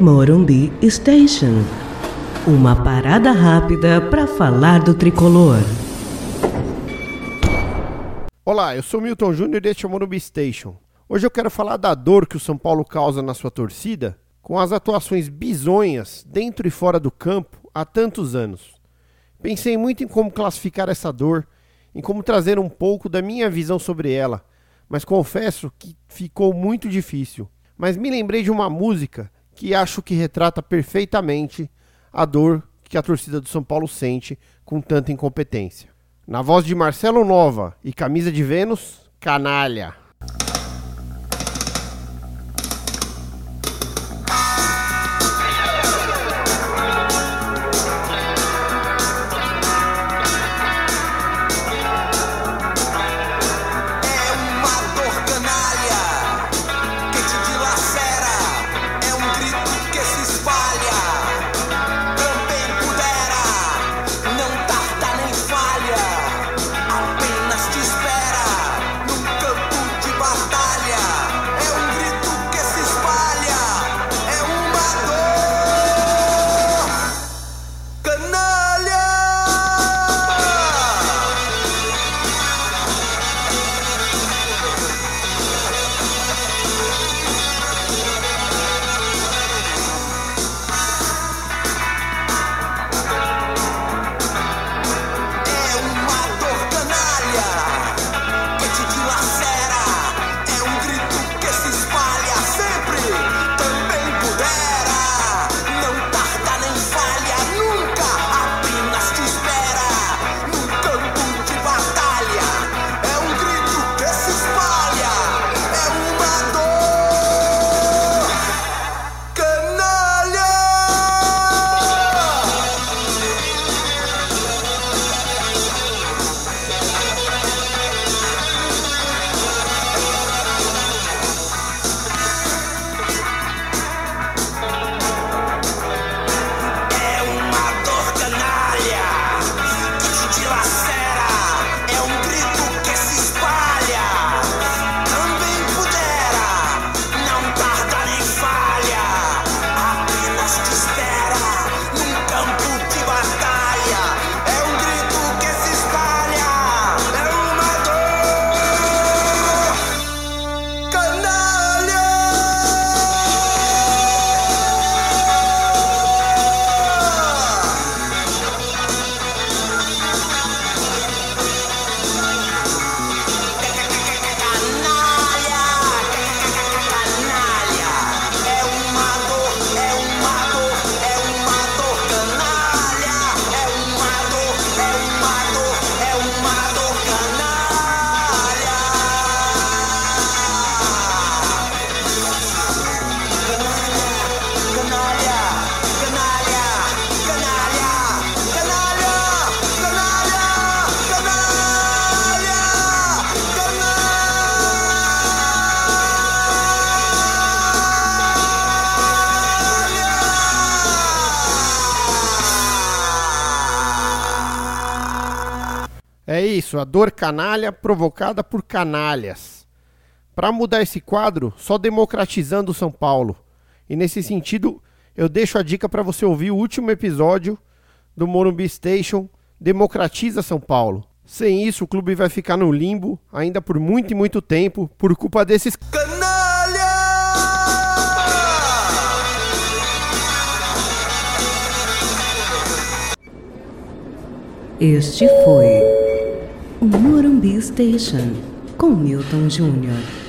Morumbi Station. Uma parada rápida para falar do tricolor. Olá, eu sou Milton Júnior e este é o Morumbi Station. Hoje eu quero falar da dor que o São Paulo causa na sua torcida com as atuações bizonhas dentro e fora do campo há tantos anos. Pensei muito em como classificar essa dor, em como trazer um pouco da minha visão sobre ela, mas confesso que ficou muito difícil. Mas me lembrei de uma música que acho que retrata perfeitamente a dor que a torcida do São Paulo sente com tanta incompetência. Na voz de Marcelo Nova e Camisa de Vênus, Canalha. É isso, a dor canalha provocada por canalhas. Para mudar esse quadro, só democratizando o São Paulo. E nesse sentido, eu deixo a dica para você ouvir o último episódio do Morumbi Station, Democratiza São Paulo. Sem isso, o clube vai ficar no limbo ainda por muito e muito tempo por culpa desses Canalha! Este foi Morumbi Station com Milton Júnior.